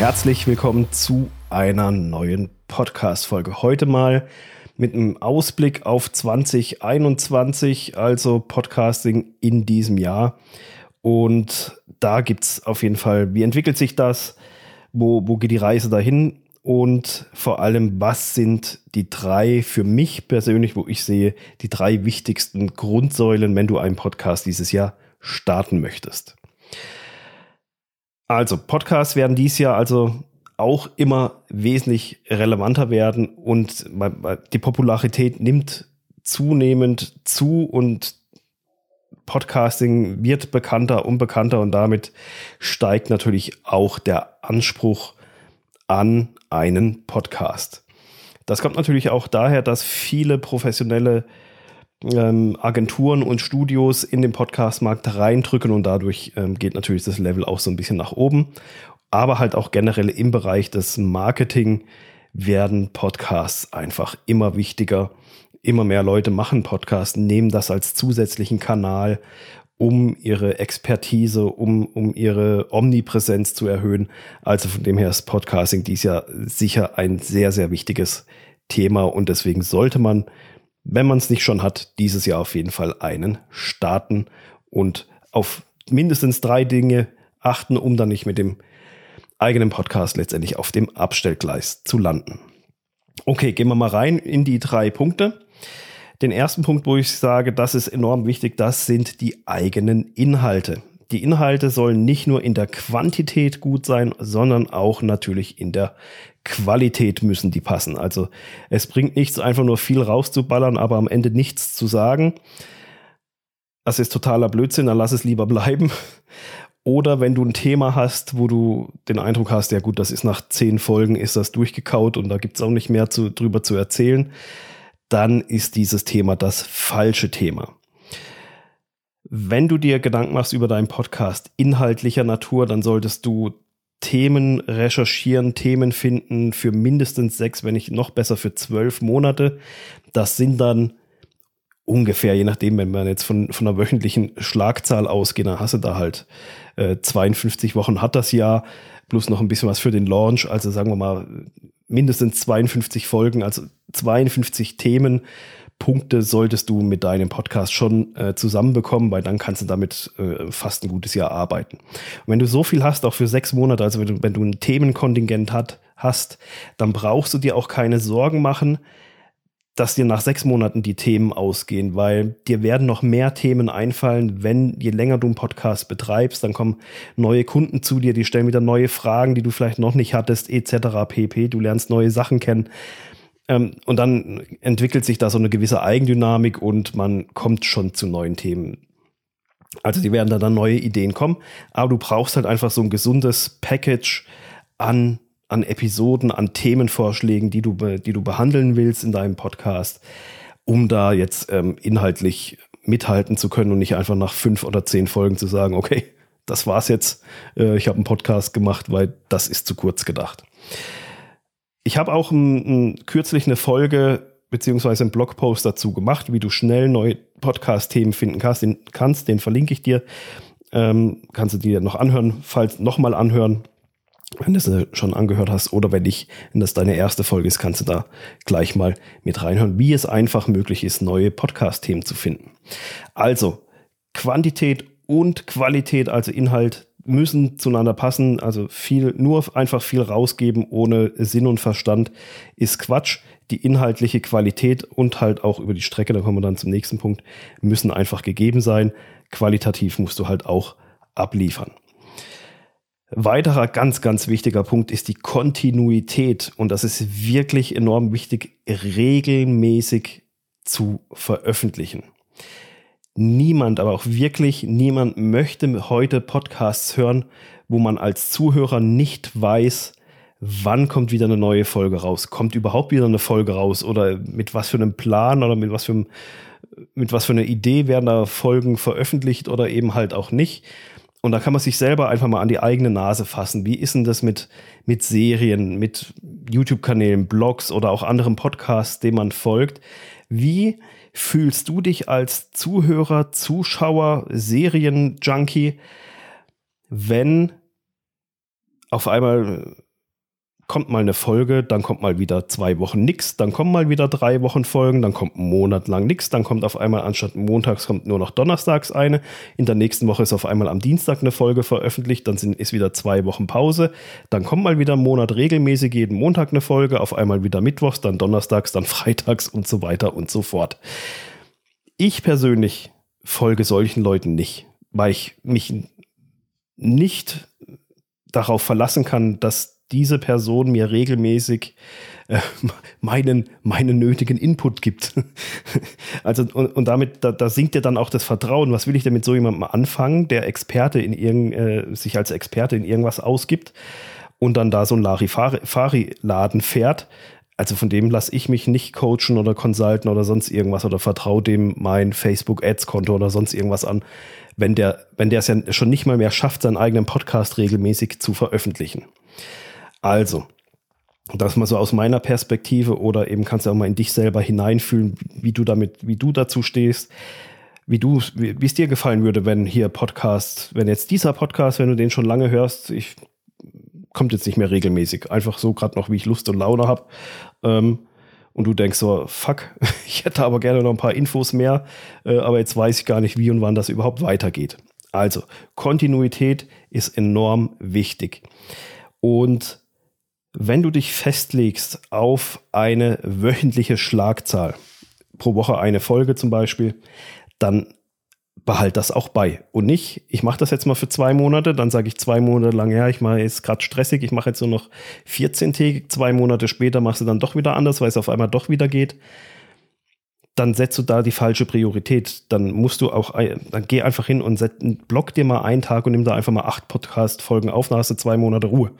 Herzlich willkommen zu einer neuen Podcast-Folge. Heute mal mit einem Ausblick auf 2021, also Podcasting in diesem Jahr. Und da gibt es auf jeden Fall, wie entwickelt sich das? Wo, wo geht die Reise dahin? Und vor allem, was sind die drei für mich persönlich, wo ich sehe, die drei wichtigsten Grundsäulen, wenn du einen Podcast dieses Jahr starten möchtest? Also, Podcasts werden dies Jahr also auch immer wesentlich relevanter werden und die Popularität nimmt zunehmend zu und Podcasting wird bekannter, unbekannter und damit steigt natürlich auch der Anspruch an einen Podcast. Das kommt natürlich auch daher, dass viele professionelle ähm, Agenturen und Studios in den Podcastmarkt reindrücken und dadurch ähm, geht natürlich das Level auch so ein bisschen nach oben. Aber halt auch generell im Bereich des Marketing werden Podcasts einfach immer wichtiger immer mehr Leute machen Podcasts, nehmen das als zusätzlichen Kanal, um ihre Expertise, um, um ihre Omnipräsenz zu erhöhen. Also von dem her ist Podcasting dies Jahr sicher ein sehr, sehr wichtiges Thema und deswegen sollte man, wenn man es nicht schon hat, dieses Jahr auf jeden Fall einen starten und auf mindestens drei Dinge achten, um dann nicht mit dem eigenen Podcast letztendlich auf dem Abstellgleis zu landen. Okay, gehen wir mal rein in die drei Punkte. Den ersten Punkt, wo ich sage, das ist enorm wichtig, das sind die eigenen Inhalte. Die Inhalte sollen nicht nur in der Quantität gut sein, sondern auch natürlich in der Qualität müssen die passen. Also es bringt nichts, einfach nur viel rauszuballern, aber am Ende nichts zu sagen. Das ist totaler Blödsinn, dann lass es lieber bleiben. Oder wenn du ein Thema hast, wo du den Eindruck hast, ja gut, das ist nach zehn Folgen, ist das durchgekaut und da gibt es auch nicht mehr zu, drüber zu erzählen, dann ist dieses Thema das falsche Thema. Wenn du dir Gedanken machst über deinen Podcast inhaltlicher Natur, dann solltest du Themen recherchieren, Themen finden für mindestens sechs, wenn nicht noch besser für zwölf Monate. Das sind dann ungefähr, je nachdem, wenn man jetzt von, von einer wöchentlichen Schlagzahl ausgeht, dann hast du da halt äh, 52 Wochen hat das Jahr, plus noch ein bisschen was für den Launch. Also sagen wir mal mindestens 52 Folgen, also 52 Themen. Punkte solltest du mit deinem Podcast schon äh, zusammenbekommen, weil dann kannst du damit äh, fast ein gutes Jahr arbeiten. Und wenn du so viel hast, auch für sechs Monate, also wenn du, wenn du ein Themenkontingent hat, hast, dann brauchst du dir auch keine Sorgen machen, dass dir nach sechs Monaten die Themen ausgehen, weil dir werden noch mehr Themen einfallen, wenn je länger du einen Podcast betreibst, dann kommen neue Kunden zu dir, die stellen wieder neue Fragen, die du vielleicht noch nicht hattest, etc. pp. Du lernst neue Sachen kennen. Ähm, und dann entwickelt sich da so eine gewisse Eigendynamik und man kommt schon zu neuen Themen. Also die werden da dann neue Ideen kommen, aber du brauchst halt einfach so ein gesundes Package an an Episoden, an Themenvorschlägen, die du, die du behandeln willst in deinem Podcast, um da jetzt ähm, inhaltlich mithalten zu können und nicht einfach nach fünf oder zehn Folgen zu sagen, okay, das war's jetzt, äh, ich habe einen Podcast gemacht, weil das ist zu kurz gedacht. Ich habe auch ein, ein, kürzlich eine Folge beziehungsweise einen Blogpost dazu gemacht, wie du schnell neue Podcast-Themen finden kannst. Den, kannst. den verlinke ich dir. Ähm, kannst du dir noch anhören, falls nochmal anhören, wenn du es äh, schon angehört hast oder wenn nicht, wenn das deine erste Folge ist, kannst du da gleich mal mit reinhören, wie es einfach möglich ist, neue Podcast-Themen zu finden. Also, Quantität und Qualität, also Inhalt, müssen zueinander passen. Also viel, nur einfach viel rausgeben ohne Sinn und Verstand ist Quatsch. Die inhaltliche Qualität und halt auch über die Strecke, da kommen wir dann zum nächsten Punkt, müssen einfach gegeben sein. Qualitativ musst du halt auch abliefern. Weiterer ganz, ganz wichtiger Punkt ist die Kontinuität. Und das ist wirklich enorm wichtig, regelmäßig zu veröffentlichen. Niemand, aber auch wirklich niemand möchte heute Podcasts hören, wo man als Zuhörer nicht weiß, wann kommt wieder eine neue Folge raus. Kommt überhaupt wieder eine Folge raus oder mit was für einem Plan oder mit was für, mit was für einer Idee werden da Folgen veröffentlicht oder eben halt auch nicht. Und da kann man sich selber einfach mal an die eigene Nase fassen. Wie ist denn das mit, mit Serien, mit YouTube-Kanälen, Blogs oder auch anderen Podcasts, denen man folgt? Wie fühlst du dich als Zuhörer, Zuschauer, Serienjunkie, wenn auf einmal kommt mal eine Folge, dann kommt mal wieder zwei Wochen nix, dann kommen mal wieder drei Wochen Folgen, dann kommt ein Monat lang nix, dann kommt auf einmal anstatt montags kommt nur noch donnerstags eine. In der nächsten Woche ist auf einmal am Dienstag eine Folge veröffentlicht, dann sind, ist wieder zwei Wochen Pause, dann kommt mal wieder ein Monat regelmäßig jeden Montag eine Folge, auf einmal wieder mittwochs, dann donnerstags, dann freitags und so weiter und so fort. Ich persönlich folge solchen Leuten nicht, weil ich mich nicht darauf verlassen kann, dass diese Person mir regelmäßig äh, meinen, meinen nötigen Input gibt. also, und, und damit, da, da sinkt ja dann auch das Vertrauen. Was will ich denn mit so jemandem anfangen, der Experte in irgend, äh, sich als Experte in irgendwas ausgibt und dann da so ein Larifari-Laden fährt? Also von dem lasse ich mich nicht coachen oder consulten oder sonst irgendwas oder vertraue dem mein Facebook-Ads-Konto oder sonst irgendwas an, wenn der, wenn der es ja schon nicht mal mehr schafft, seinen eigenen Podcast regelmäßig zu veröffentlichen. Also, das mal so aus meiner Perspektive oder eben kannst du auch mal in dich selber hineinfühlen, wie du damit, wie du dazu stehst, wie du, wie es dir gefallen würde, wenn hier Podcast, wenn jetzt dieser Podcast, wenn du den schon lange hörst, ich kommt jetzt nicht mehr regelmäßig, einfach so gerade noch, wie ich Lust und Laune habe. Ähm, und du denkst so, fuck, ich hätte aber gerne noch ein paar Infos mehr, äh, aber jetzt weiß ich gar nicht, wie und wann das überhaupt weitergeht. Also, Kontinuität ist enorm wichtig. Und wenn du dich festlegst auf eine wöchentliche Schlagzahl, pro Woche eine Folge zum Beispiel, dann behalt das auch bei. Und nicht, ich mache das jetzt mal für zwei Monate, dann sage ich zwei Monate lang, ja, ich mache jetzt gerade stressig, ich mache jetzt nur noch 14-tägig, zwei Monate später machst du dann doch wieder anders, weil es auf einmal doch wieder geht. Dann setzt du da die falsche Priorität. Dann musst du auch, dann geh einfach hin und set, block dir mal einen Tag und nimm da einfach mal acht Podcast-Folgen auf, dann hast du zwei Monate Ruhe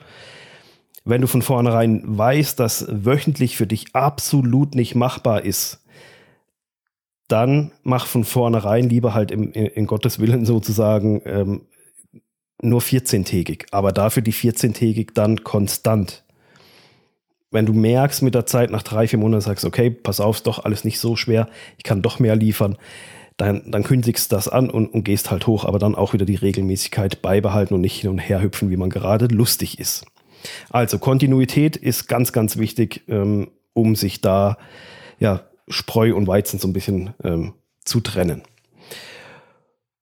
wenn du von vornherein weißt, dass wöchentlich für dich absolut nicht machbar ist, dann mach von vornherein lieber halt im, in, in Gottes Willen sozusagen ähm, nur 14-tägig, aber dafür die 14-tägig dann konstant. Wenn du merkst mit der Zeit nach drei, vier Monaten sagst, okay, pass auf, ist doch alles nicht so schwer, ich kann doch mehr liefern, dann, dann kündigst du das an und, und gehst halt hoch, aber dann auch wieder die Regelmäßigkeit beibehalten und nicht hin und her hüpfen, wie man gerade lustig ist. Also Kontinuität ist ganz, ganz wichtig, ähm, um sich da ja, Spreu und Weizen so ein bisschen ähm, zu trennen.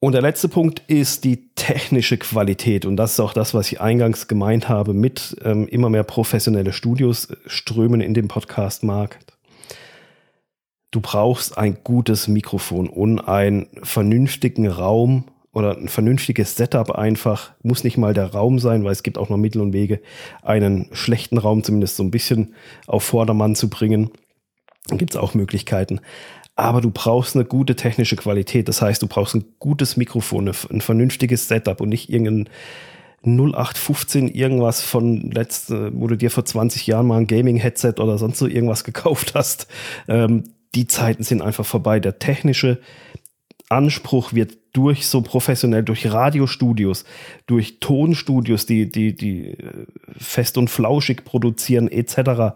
Und der letzte Punkt ist die technische Qualität. Und das ist auch das, was ich eingangs gemeint habe, mit ähm, immer mehr professionelle Studios strömen in den Podcast-Markt. Du brauchst ein gutes Mikrofon und einen vernünftigen Raum, oder ein vernünftiges Setup einfach. Muss nicht mal der Raum sein, weil es gibt auch noch Mittel und Wege, einen schlechten Raum zumindest so ein bisschen auf Vordermann zu bringen. Dann gibt es auch Möglichkeiten. Aber du brauchst eine gute technische Qualität. Das heißt, du brauchst ein gutes Mikrofon, ein vernünftiges Setup und nicht irgendein 0815 irgendwas von letzte, wo du dir vor 20 Jahren mal ein Gaming-Headset oder sonst so irgendwas gekauft hast. Ähm, die Zeiten sind einfach vorbei. Der technische Anspruch wird durch so professionell, durch Radiostudios, durch Tonstudios, die, die, die äh, fest und flauschig produzieren, etc.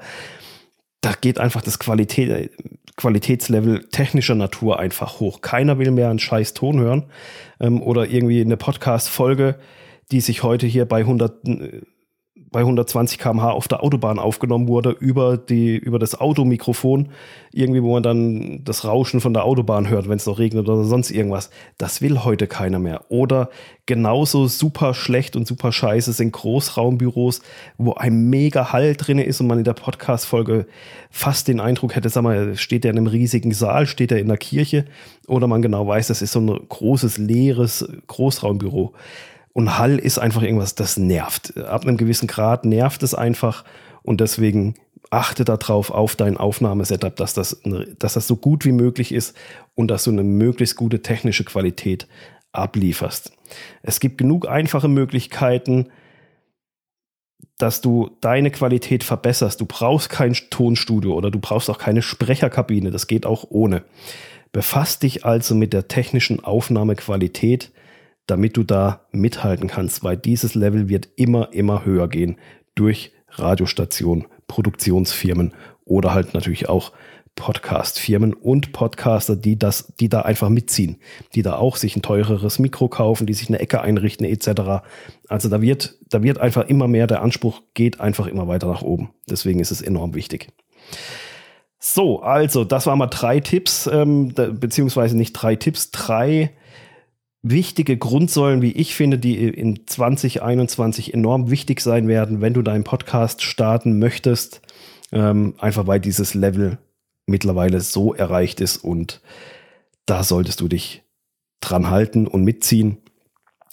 Da geht einfach das Qualität, Qualitätslevel technischer Natur einfach hoch. Keiner will mehr einen scheiß Ton hören ähm, oder irgendwie eine Podcast-Folge, die sich heute hier bei 100 bei 120 km/h auf der Autobahn aufgenommen wurde, über, die, über das Automikrofon, irgendwie, wo man dann das Rauschen von der Autobahn hört, wenn es noch regnet oder sonst irgendwas. Das will heute keiner mehr. Oder genauso super schlecht und super scheiße sind Großraumbüros, wo ein mega Hall drin ist und man in der Podcast-Folge fast den Eindruck hätte, sag mal, steht der in einem riesigen Saal, steht er in der Kirche, oder man genau weiß, das ist so ein großes, leeres Großraumbüro. Und Hall ist einfach irgendwas, das nervt. Ab einem gewissen Grad nervt es einfach und deswegen achte darauf auf dein Aufnahmesetup, dass das, dass das so gut wie möglich ist und dass du eine möglichst gute technische Qualität ablieferst. Es gibt genug einfache Möglichkeiten, dass du deine Qualität verbesserst. Du brauchst kein Tonstudio oder du brauchst auch keine Sprecherkabine. Das geht auch ohne. Befass dich also mit der technischen Aufnahmequalität damit du da mithalten kannst, weil dieses Level wird immer, immer höher gehen durch Radiostationen, Produktionsfirmen oder halt natürlich auch Podcast-Firmen und Podcaster, die das, die da einfach mitziehen, die da auch sich ein teureres Mikro kaufen, die sich eine Ecke einrichten, etc. Also da wird, da wird einfach immer mehr, der Anspruch geht einfach immer weiter nach oben. Deswegen ist es enorm wichtig. So, also, das waren mal drei Tipps, ähm, beziehungsweise nicht drei Tipps, drei wichtige Grundsäulen, wie ich finde, die in 2021 enorm wichtig sein werden, wenn du deinen Podcast starten möchtest. Ähm, einfach weil dieses Level mittlerweile so erreicht ist und da solltest du dich dran halten und mitziehen,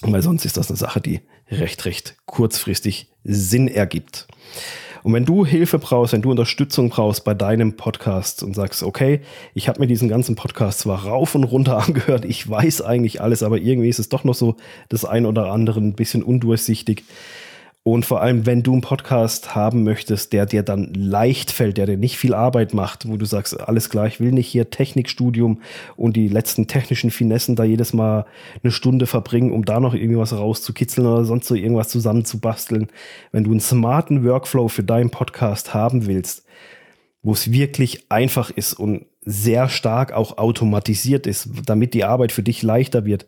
weil sonst ist das eine Sache, die recht, recht kurzfristig Sinn ergibt. Und wenn du Hilfe brauchst, wenn du Unterstützung brauchst bei deinem Podcast und sagst, okay, ich habe mir diesen ganzen Podcast zwar rauf und runter angehört, ich weiß eigentlich alles, aber irgendwie ist es doch noch so das ein oder andere ein bisschen undurchsichtig, und vor allem, wenn du einen Podcast haben möchtest, der dir dann leicht fällt, der dir nicht viel Arbeit macht, wo du sagst, alles klar, ich will nicht hier Technikstudium und die letzten technischen Finessen da jedes Mal eine Stunde verbringen, um da noch irgendwas rauszukitzeln oder sonst so irgendwas zusammenzubasteln. Wenn du einen smarten Workflow für deinen Podcast haben willst, wo es wirklich einfach ist und sehr stark auch automatisiert ist, damit die Arbeit für dich leichter wird,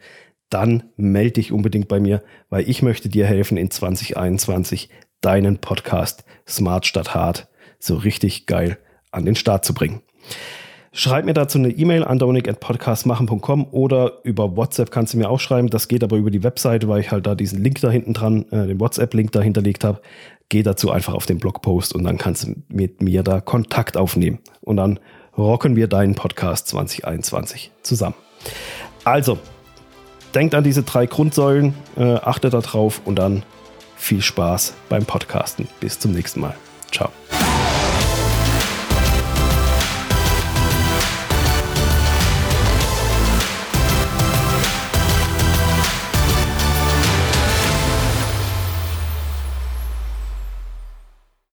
dann melde dich unbedingt bei mir, weil ich möchte dir helfen, in 2021 deinen Podcast Smart statt Hard so richtig geil an den Start zu bringen. Schreib mir dazu eine E-Mail an dominik.podcastmachen.com oder über WhatsApp kannst du mir auch schreiben. Das geht aber über die Webseite, weil ich halt da diesen Link da hinten dran, äh, den WhatsApp-Link dahinterlegt habe. Geh dazu einfach auf den Blogpost und dann kannst du mit mir da Kontakt aufnehmen. Und dann rocken wir deinen Podcast 2021 zusammen. Also, denkt an diese drei Grundsäulen, äh, achtet darauf und dann viel Spaß beim Podcasten. Bis zum nächsten Mal. Ciao.